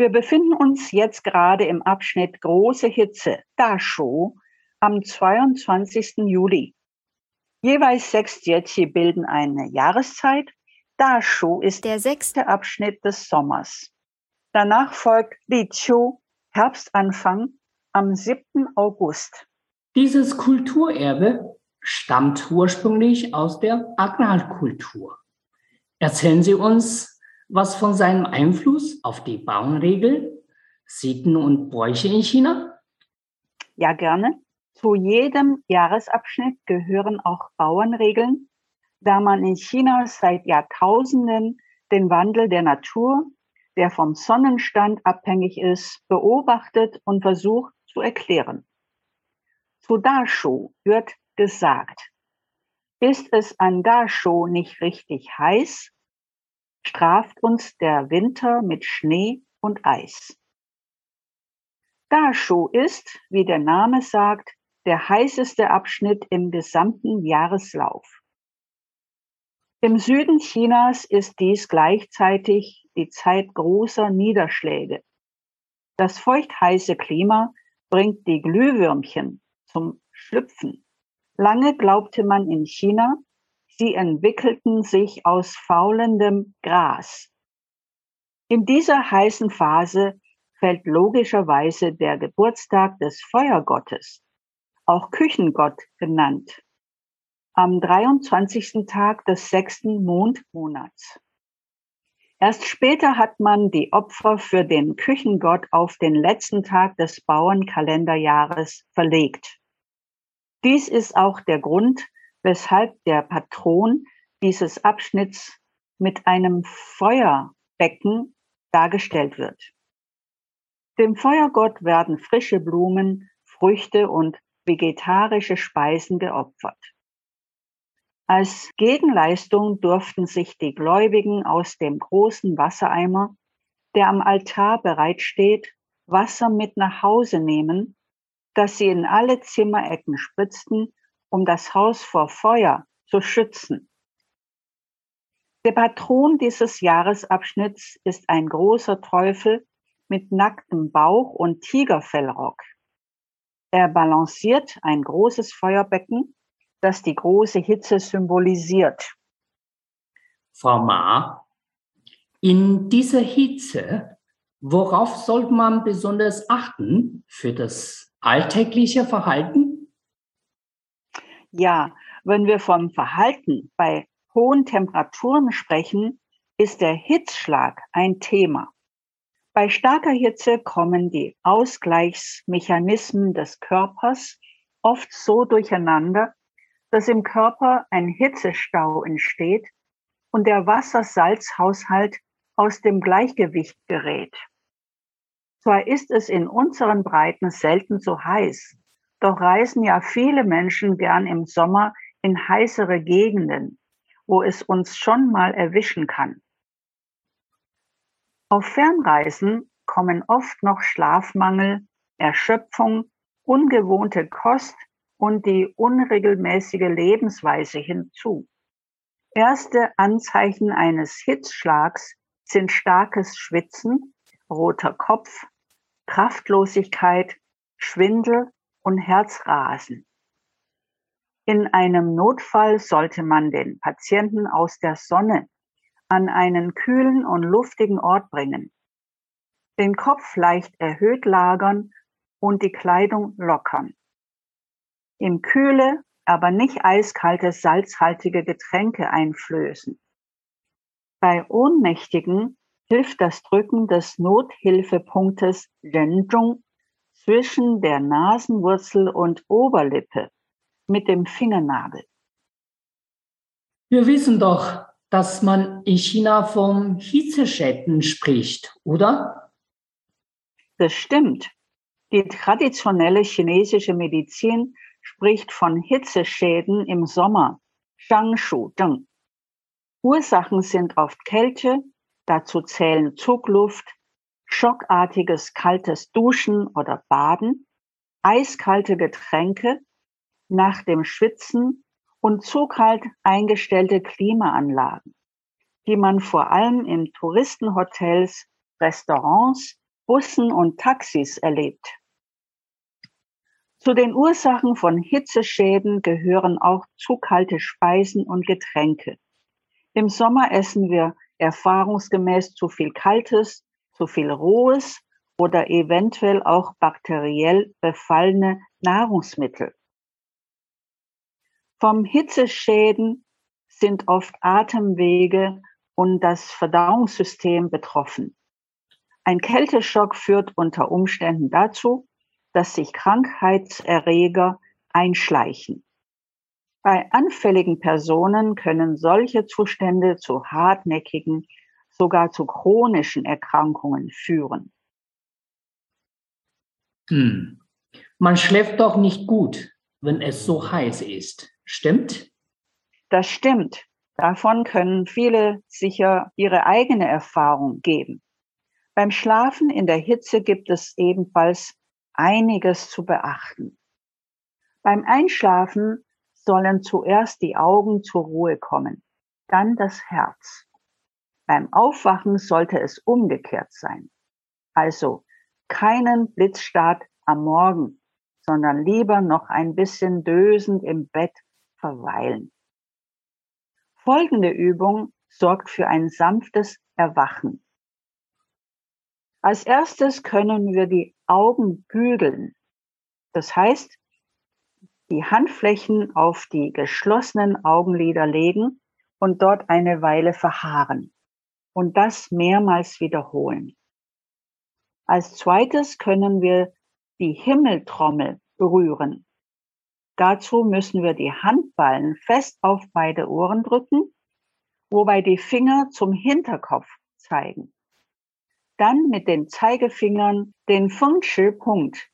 Wir befinden uns jetzt gerade im Abschnitt Große Hitze, Dashu, am 22. Juli. Jeweils sechs Jiechi bilden eine Jahreszeit. Dashu ist der sechste Abschnitt des Sommers. Danach folgt Liqiu, Herbstanfang, am 7. August. Dieses Kulturerbe stammt ursprünglich aus der Agrarkultur. Erzählen Sie uns, was von seinem Einfluss auf die Bauernregeln, Sitten und Bräuche in China? Ja, gerne. Zu jedem Jahresabschnitt gehören auch Bauernregeln, da man in China seit Jahrtausenden den Wandel der Natur, der vom Sonnenstand abhängig ist, beobachtet und versucht zu erklären. Zu Dashu wird gesagt, ist es an Dashu nicht richtig heiß, straft uns der Winter mit Schnee und Eis. Dashu ist, wie der Name sagt, der heißeste Abschnitt im gesamten Jahreslauf. Im Süden Chinas ist dies gleichzeitig die Zeit großer Niederschläge. Das feuchtheiße Klima bringt die Glühwürmchen zum Schlüpfen. Lange glaubte man in China, Sie entwickelten sich aus faulendem Gras. In dieser heißen Phase fällt logischerweise der Geburtstag des Feuergottes, auch Küchengott genannt, am 23. Tag des sechsten Mondmonats. Erst später hat man die Opfer für den Küchengott auf den letzten Tag des Bauernkalenderjahres verlegt. Dies ist auch der Grund, weshalb der Patron dieses Abschnitts mit einem Feuerbecken dargestellt wird. Dem Feuergott werden frische Blumen, Früchte und vegetarische Speisen geopfert. Als Gegenleistung durften sich die Gläubigen aus dem großen Wassereimer, der am Altar bereitsteht, Wasser mit nach Hause nehmen, das sie in alle Zimmerecken spritzten um das Haus vor Feuer zu schützen. Der Patron dieses Jahresabschnitts ist ein großer Teufel mit nacktem Bauch und Tigerfellrock. Er balanciert ein großes Feuerbecken, das die große Hitze symbolisiert. Frau Ma, in dieser Hitze, worauf sollte man besonders achten für das alltägliche Verhalten? Ja, wenn wir vom Verhalten bei hohen Temperaturen sprechen, ist der Hitzschlag ein Thema. Bei starker Hitze kommen die Ausgleichsmechanismen des Körpers oft so durcheinander, dass im Körper ein Hitzestau entsteht und der Wassersalzhaushalt aus dem Gleichgewicht gerät. Zwar ist es in unseren Breiten selten so heiß, doch reisen ja viele Menschen gern im Sommer in heißere Gegenden, wo es uns schon mal erwischen kann. Auf Fernreisen kommen oft noch Schlafmangel, Erschöpfung, ungewohnte Kost und die unregelmäßige Lebensweise hinzu. Erste Anzeichen eines Hitzschlags sind starkes Schwitzen, roter Kopf, Kraftlosigkeit, Schwindel und Herzrasen. In einem Notfall sollte man den Patienten aus der Sonne an einen kühlen und luftigen Ort bringen, den Kopf leicht erhöht lagern und die Kleidung lockern. Im kühle, aber nicht eiskalte, salzhaltige Getränke einflößen. Bei Ohnmächtigen hilft das Drücken des Nothilfepunktes Renzhong zwischen der Nasenwurzel und Oberlippe mit dem Fingernagel. Wir wissen doch, dass man in China vom Hitzeschäden spricht, oder? Das stimmt. Die traditionelle chinesische Medizin spricht von Hitzeschäden im Sommer, Shangshu Zheng. Ursachen sind oft Kälte, dazu zählen Zugluft, schockartiges kaltes Duschen oder Baden, eiskalte Getränke, nach dem Schwitzen und zu kalt eingestellte Klimaanlagen, die man vor allem in Touristenhotels, Restaurants, Bussen und Taxis erlebt. Zu den Ursachen von Hitzeschäden gehören auch zu kalte Speisen und Getränke. Im Sommer essen wir erfahrungsgemäß zu viel Kaltes, zu viel Rohes oder eventuell auch bakteriell befallene Nahrungsmittel. Vom Hitzeschäden sind oft Atemwege und das Verdauungssystem betroffen. Ein Kälteschock führt unter Umständen dazu, dass sich Krankheitserreger einschleichen. Bei anfälligen Personen können solche Zustände zu hartnäckigen, sogar zu chronischen Erkrankungen führen. Hm. Man schläft doch nicht gut, wenn es so heiß ist. Stimmt? Das stimmt. Davon können viele sicher ihre eigene Erfahrung geben. Beim Schlafen in der Hitze gibt es ebenfalls einiges zu beachten. Beim Einschlafen sollen zuerst die Augen zur Ruhe kommen, dann das Herz. Beim Aufwachen sollte es umgekehrt sein. Also keinen Blitzstart am Morgen, sondern lieber noch ein bisschen dösend im Bett verweilen. Folgende Übung sorgt für ein sanftes Erwachen. Als erstes können wir die Augen bügeln. Das heißt, die Handflächen auf die geschlossenen Augenlider legen und dort eine Weile verharren und das mehrmals wiederholen. Als zweites können wir die Himmeltrommel berühren. Dazu müssen wir die Handballen fest auf beide Ohren drücken, wobei die Finger zum Hinterkopf zeigen. Dann mit den Zeigefingern den Fengshi-Punkt.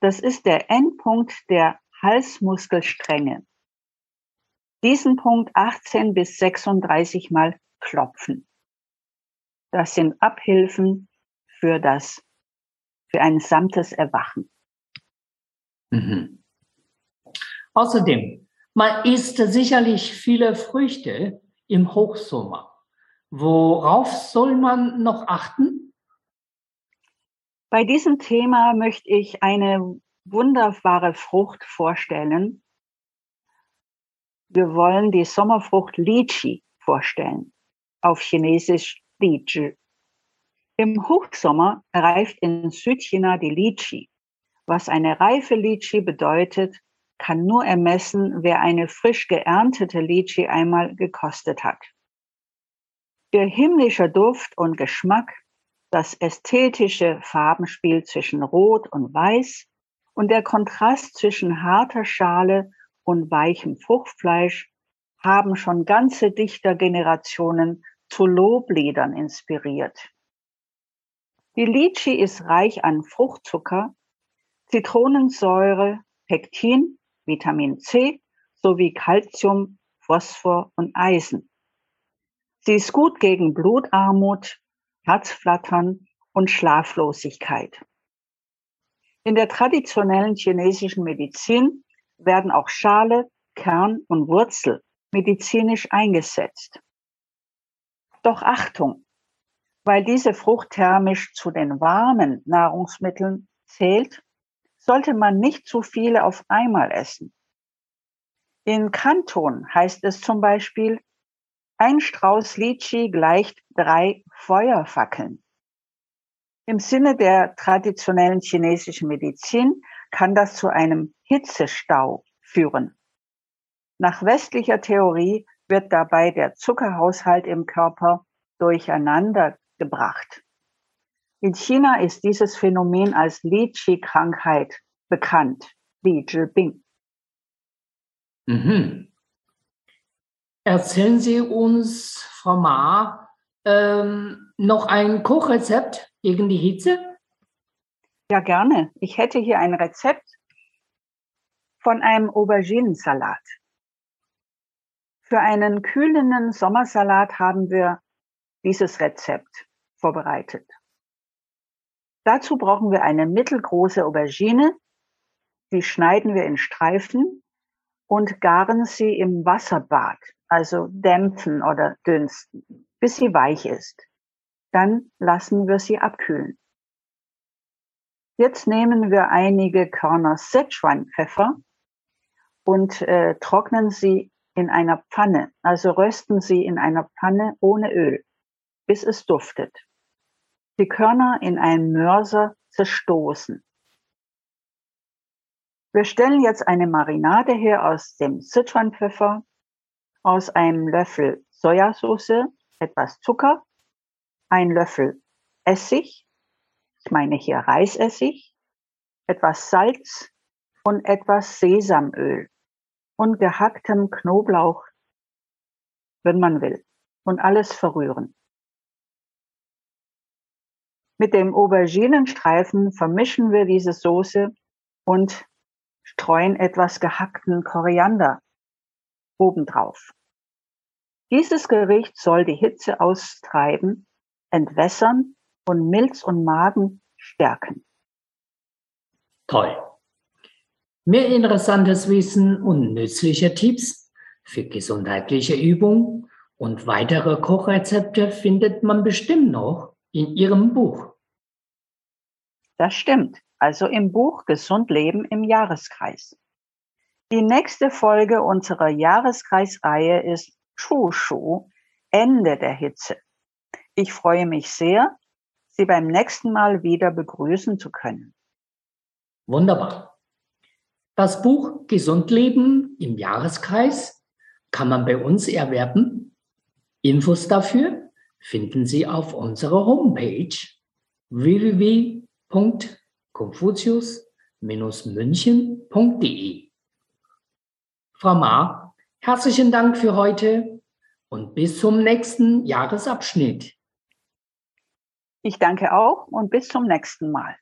Das ist der Endpunkt der Halsmuskelstränge. Diesen Punkt 18 bis 36 Mal klopfen. Das sind Abhilfen für das, für ein samtes Erwachen. Mhm. Außerdem, man isst sicherlich viele Früchte im Hochsommer. Worauf soll man noch achten? Bei diesem Thema möchte ich eine wunderbare Frucht vorstellen. Wir wollen die Sommerfrucht Lychee vorstellen, auf Chinesisch Li Im Hochsommer reift in Südchina die Lychee. Was eine reife Lychee bedeutet, kann nur ermessen, wer eine frisch geerntete Lychee einmal gekostet hat. Der himmlische Duft und Geschmack, das ästhetische Farbenspiel zwischen Rot und Weiß und der Kontrast zwischen harter Schale und weichem Fruchtfleisch haben schon ganze Dichtergenerationen zu Lobliedern inspiriert. Die Lychee ist reich an Fruchtzucker, Zitronensäure, Pektin, Vitamin C sowie Calcium, Phosphor und Eisen. Sie ist gut gegen Blutarmut, Herzflattern und Schlaflosigkeit. In der traditionellen chinesischen Medizin werden auch Schale, Kern und Wurzel medizinisch eingesetzt. Doch Achtung, weil diese Frucht thermisch zu den warmen Nahrungsmitteln zählt, sollte man nicht zu viele auf einmal essen. In Kanton heißt es zum Beispiel, ein Strauß Lychee gleicht drei Feuerfackeln. Im Sinne der traditionellen chinesischen Medizin kann das zu einem Hitzestau führen. Nach westlicher Theorie wird dabei der Zuckerhaushalt im Körper durcheinander gebracht. In China ist dieses Phänomen als Li-Chi-Krankheit bekannt, Li Bing. Mhm. Erzählen Sie uns, Frau Ma, ähm, noch ein Kochrezept gegen die Hitze? Ja, gerne. Ich hätte hier ein Rezept von einem Auberginensalat. Für einen kühlenden Sommersalat haben wir dieses Rezept vorbereitet. Dazu brauchen wir eine mittelgroße Aubergine. Die schneiden wir in Streifen und garen sie im Wasserbad, also dämpfen oder dünsten, bis sie weich ist. Dann lassen wir sie abkühlen. Jetzt nehmen wir einige Körner Sichuan-Pfeffer und äh, trocknen sie in einer Pfanne, also rösten sie in einer Pfanne ohne Öl, bis es duftet. Die Körner in einen Mörser zerstoßen. Wir stellen jetzt eine Marinade her aus dem Sichuan-Pfeffer, aus einem Löffel Sojasauce, etwas Zucker, ein Löffel Essig, ich meine hier Reisessig, etwas Salz und etwas Sesamöl und gehacktem Knoblauch, wenn man will, und alles verrühren. Mit dem Auberginenstreifen vermischen wir diese Soße und streuen etwas gehackten Koriander obendrauf. Dieses Gericht soll die Hitze austreiben, entwässern und Milz und Magen stärken. Toll. Mehr interessantes Wissen und nützliche Tipps für gesundheitliche Übungen und weitere Kochrezepte findet man bestimmt noch in Ihrem Buch. Das stimmt. Also im Buch Gesund Leben im Jahreskreis. Die nächste Folge unserer Jahreskreisreihe ist Schu Ende der Hitze. Ich freue mich sehr, Sie beim nächsten Mal wieder begrüßen zu können. Wunderbar. Das Buch Gesund Leben im Jahreskreis kann man bei uns erwerben. Infos dafür finden Sie auf unserer Homepage www www.confucius-münchen.de. Frau Ma, herzlichen Dank für heute und bis zum nächsten Jahresabschnitt. Ich danke auch und bis zum nächsten Mal.